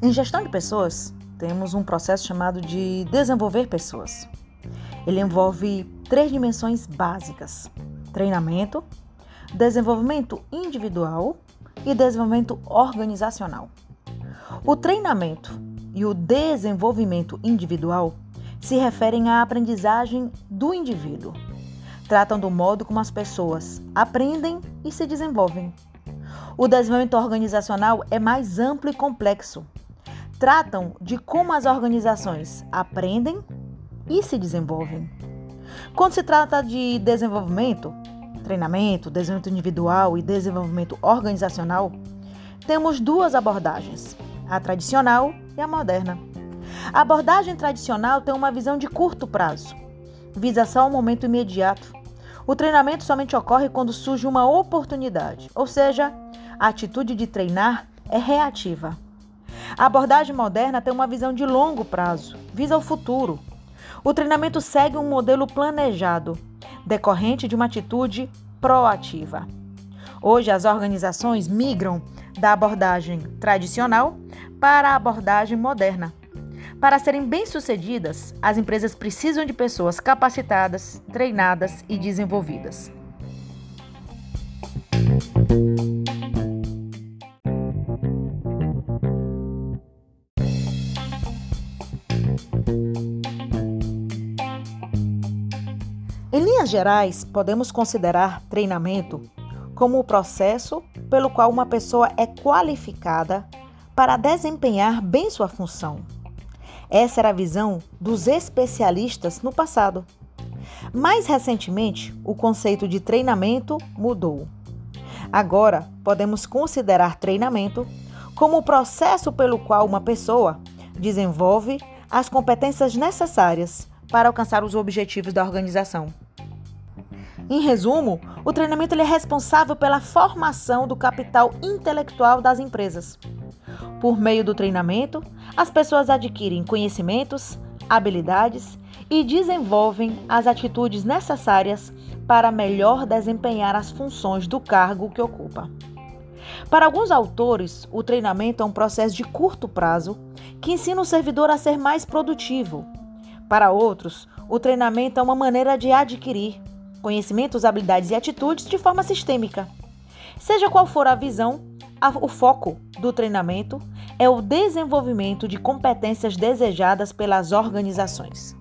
Em gestão de pessoas, temos um processo chamado de desenvolver pessoas. Ele envolve três dimensões básicas: treinamento, desenvolvimento individual e desenvolvimento organizacional. O treinamento e o desenvolvimento individual se referem à aprendizagem do indivíduo. Tratam do modo como as pessoas aprendem e se desenvolvem. O desenvolvimento organizacional é mais amplo e complexo. Tratam de como as organizações aprendem e se desenvolvem. Quando se trata de desenvolvimento, treinamento, desenvolvimento individual e desenvolvimento organizacional, temos duas abordagens: a tradicional e a moderna. A abordagem tradicional tem uma visão de curto prazo, visa só o momento imediato. O treinamento somente ocorre quando surge uma oportunidade, ou seja, a atitude de treinar é reativa. A abordagem moderna tem uma visão de longo prazo, visa o futuro. O treinamento segue um modelo planejado, decorrente de uma atitude proativa. Hoje, as organizações migram da abordagem tradicional para a abordagem moderna. Para serem bem-sucedidas, as empresas precisam de pessoas capacitadas, treinadas e desenvolvidas. Linhas gerais, podemos considerar treinamento como o processo pelo qual uma pessoa é qualificada para desempenhar bem sua função. Essa era a visão dos especialistas no passado. Mais recentemente, o conceito de treinamento mudou. Agora, podemos considerar treinamento como o processo pelo qual uma pessoa desenvolve as competências necessárias para alcançar os objetivos da organização. Em resumo, o treinamento é responsável pela formação do capital intelectual das empresas. Por meio do treinamento, as pessoas adquirem conhecimentos, habilidades e desenvolvem as atitudes necessárias para melhor desempenhar as funções do cargo que ocupa. Para alguns autores, o treinamento é um processo de curto prazo que ensina o servidor a ser mais produtivo. Para outros, o treinamento é uma maneira de adquirir conhecimentos, habilidades e atitudes de forma sistêmica. Seja qual for a visão, o foco do treinamento é o desenvolvimento de competências desejadas pelas organizações.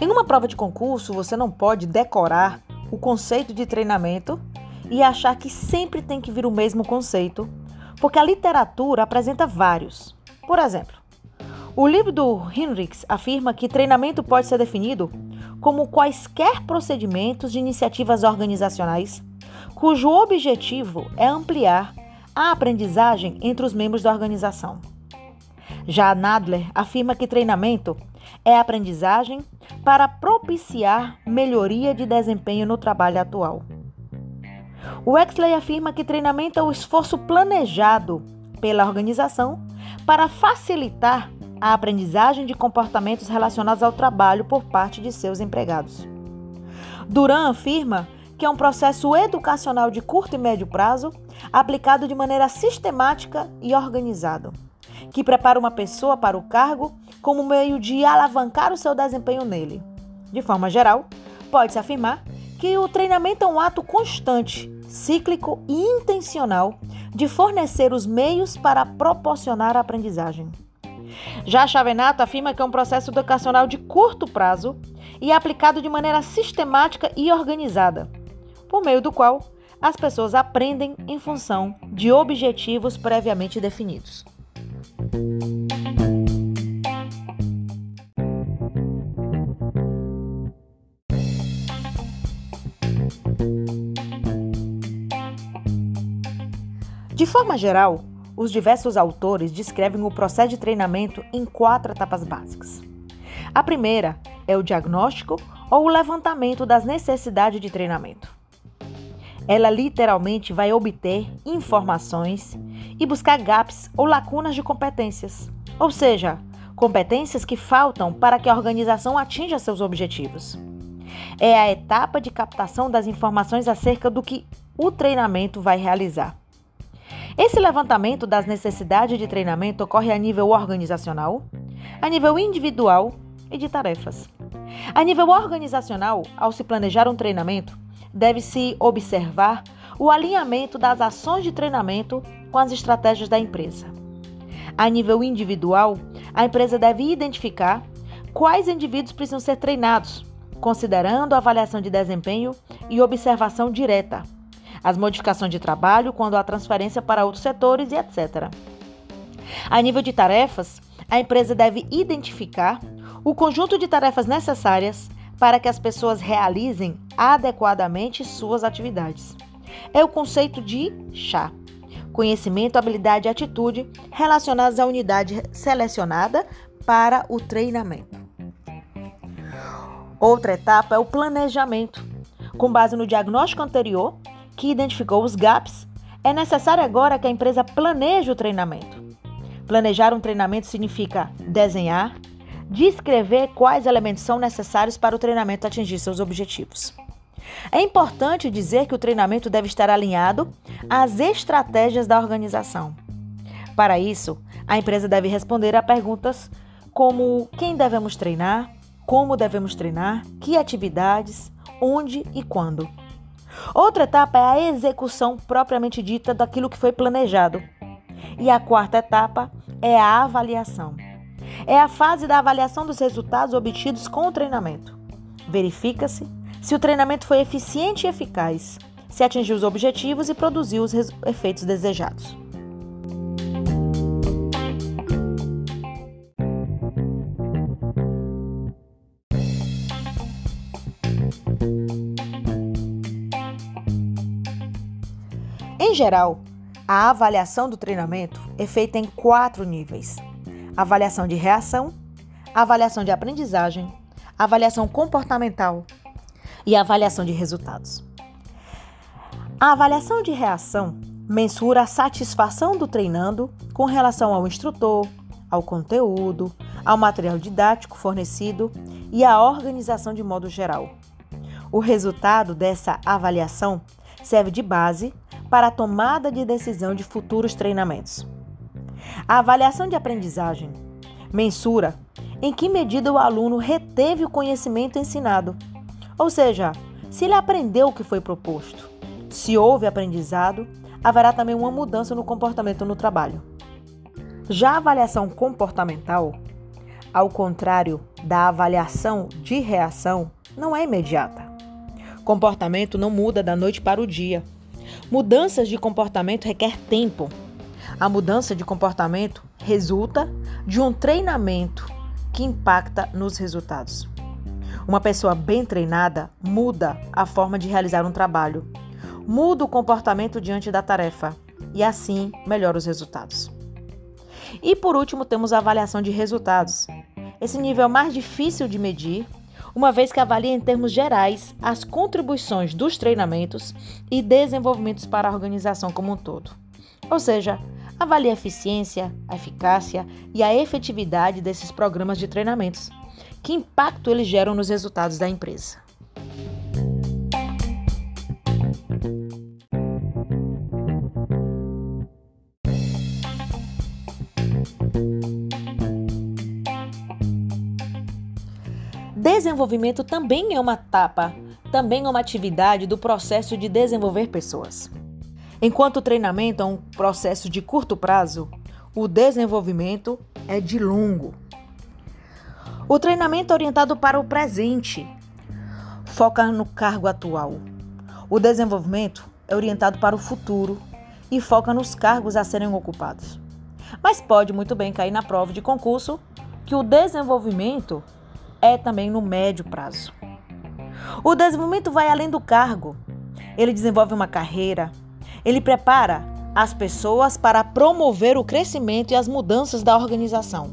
Em uma prova de concurso, você não pode decorar o conceito de treinamento e achar que sempre tem que vir o mesmo conceito, porque a literatura apresenta vários. Por exemplo, o livro do Hinrichs afirma que treinamento pode ser definido como quaisquer procedimentos de iniciativas organizacionais cujo objetivo é ampliar a aprendizagem entre os membros da organização. Já Nadler afirma que treinamento é aprendizagem para propiciar melhoria de desempenho no trabalho atual. Wexley afirma que treinamento é o esforço planejado pela organização para facilitar a aprendizagem de comportamentos relacionados ao trabalho por parte de seus empregados. Duran afirma que é um processo educacional de curto e médio prazo, aplicado de maneira sistemática e organizada, que prepara uma pessoa para o cargo como meio de alavancar o seu desempenho nele. De forma geral, pode-se afirmar que o treinamento é um ato constante cíclico e intencional de fornecer os meios para proporcionar a aprendizagem. Já Chavenato afirma que é um processo educacional de curto prazo e aplicado de maneira sistemática e organizada, por meio do qual as pessoas aprendem em função de objetivos previamente definidos. De forma geral, os diversos autores descrevem o processo de treinamento em quatro etapas básicas. A primeira é o diagnóstico ou o levantamento das necessidades de treinamento. Ela literalmente vai obter informações e buscar gaps ou lacunas de competências, ou seja, competências que faltam para que a organização atinja seus objetivos. É a etapa de captação das informações acerca do que o treinamento vai realizar. Esse levantamento das necessidades de treinamento ocorre a nível organizacional, a nível individual e de tarefas. A nível organizacional, ao se planejar um treinamento, deve-se observar o alinhamento das ações de treinamento com as estratégias da empresa. A nível individual, a empresa deve identificar quais indivíduos precisam ser treinados, considerando a avaliação de desempenho e observação direta as modificações de trabalho, quando há transferência para outros setores e etc. A nível de tarefas, a empresa deve identificar o conjunto de tarefas necessárias para que as pessoas realizem adequadamente suas atividades. É o conceito de chá. Conhecimento, habilidade e atitude relacionados à unidade selecionada para o treinamento. Outra etapa é o planejamento. Com base no diagnóstico anterior, que identificou os gaps, é necessário agora que a empresa planeje o treinamento. Planejar um treinamento significa desenhar, descrever quais elementos são necessários para o treinamento atingir seus objetivos. É importante dizer que o treinamento deve estar alinhado às estratégias da organização. Para isso, a empresa deve responder a perguntas como quem devemos treinar, como devemos treinar, que atividades, onde e quando. Outra etapa é a execução propriamente dita daquilo que foi planejado. E a quarta etapa é a avaliação. É a fase da avaliação dos resultados obtidos com o treinamento. Verifica-se se o treinamento foi eficiente e eficaz, se atingiu os objetivos e produziu os efeitos desejados. Geral, a avaliação do treinamento é feita em quatro níveis: avaliação de reação, avaliação de aprendizagem, avaliação comportamental e avaliação de resultados. A avaliação de reação mensura a satisfação do treinando com relação ao instrutor, ao conteúdo, ao material didático fornecido e à organização de modo geral. O resultado dessa avaliação serve de base para a tomada de decisão de futuros treinamentos. A avaliação de aprendizagem mensura em que medida o aluno reteve o conhecimento ensinado, ou seja, se ele aprendeu o que foi proposto. Se houve aprendizado, haverá também uma mudança no comportamento no trabalho. Já a avaliação comportamental, ao contrário da avaliação de reação, não é imediata. Comportamento não muda da noite para o dia. Mudanças de comportamento requer tempo. A mudança de comportamento resulta de um treinamento que impacta nos resultados. Uma pessoa bem treinada muda a forma de realizar um trabalho, muda o comportamento diante da tarefa e assim melhora os resultados. E por último, temos a avaliação de resultados. Esse nível é mais difícil de medir uma vez que avalia em termos gerais as contribuições dos treinamentos e desenvolvimentos para a organização como um todo. Ou seja, avalia a eficiência, a eficácia e a efetividade desses programas de treinamentos. Que impacto eles geram nos resultados da empresa? Desenvolvimento também é uma etapa, também é uma atividade do processo de desenvolver pessoas. Enquanto o treinamento é um processo de curto prazo, o desenvolvimento é de longo. O treinamento é orientado para o presente, foca no cargo atual. O desenvolvimento é orientado para o futuro e foca nos cargos a serem ocupados. Mas pode muito bem cair na prova de concurso que o desenvolvimento é também no médio prazo. O desenvolvimento vai além do cargo. Ele desenvolve uma carreira, ele prepara as pessoas para promover o crescimento e as mudanças da organização.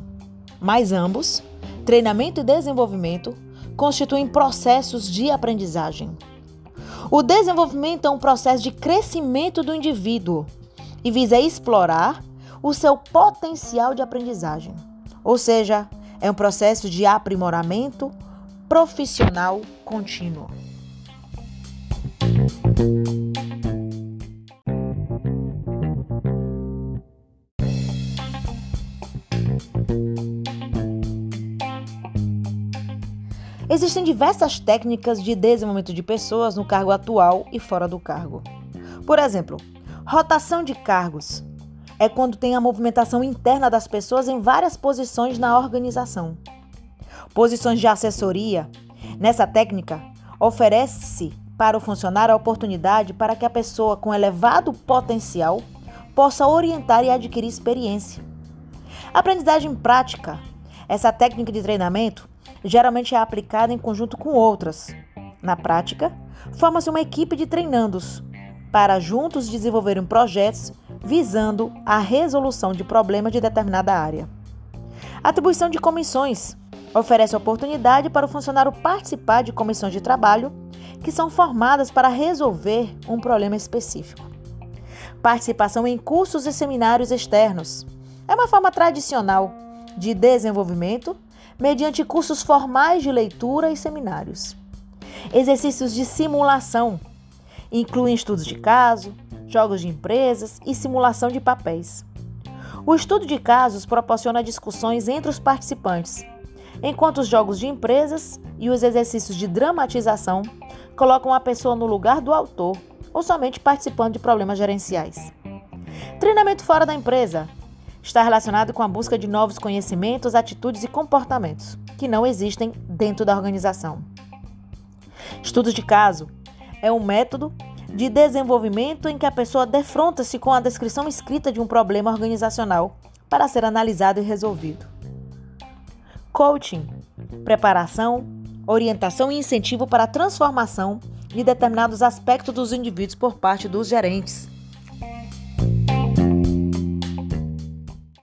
Mas ambos, treinamento e desenvolvimento, constituem processos de aprendizagem. O desenvolvimento é um processo de crescimento do indivíduo e visa explorar o seu potencial de aprendizagem. Ou seja, é um processo de aprimoramento profissional contínuo. Existem diversas técnicas de desenvolvimento de pessoas no cargo atual e fora do cargo. Por exemplo, rotação de cargos é quando tem a movimentação interna das pessoas em várias posições na organização. Posições de assessoria. Nessa técnica, oferece-se para o funcionário a oportunidade para que a pessoa com elevado potencial possa orientar e adquirir experiência. Aprendizagem prática. Essa técnica de treinamento geralmente é aplicada em conjunto com outras. Na prática, forma-se uma equipe de treinandos para juntos desenvolverem projetos visando a resolução de problemas de determinada área. Atribuição de comissões oferece oportunidade para o funcionário participar de comissões de trabalho que são formadas para resolver um problema específico. Participação em cursos e seminários externos é uma forma tradicional de desenvolvimento mediante cursos formais de leitura e seminários. Exercícios de simulação incluem estudos de caso, jogos de empresas e simulação de papéis. O estudo de casos proporciona discussões entre os participantes, enquanto os jogos de empresas e os exercícios de dramatização colocam a pessoa no lugar do autor ou somente participando de problemas gerenciais. Treinamento fora da empresa está relacionado com a busca de novos conhecimentos, atitudes e comportamentos que não existem dentro da organização. Estudos de caso é um método de desenvolvimento em que a pessoa defronta-se com a descrição escrita de um problema organizacional para ser analisado e resolvido. Coaching preparação, orientação e incentivo para a transformação de determinados aspectos dos indivíduos por parte dos gerentes.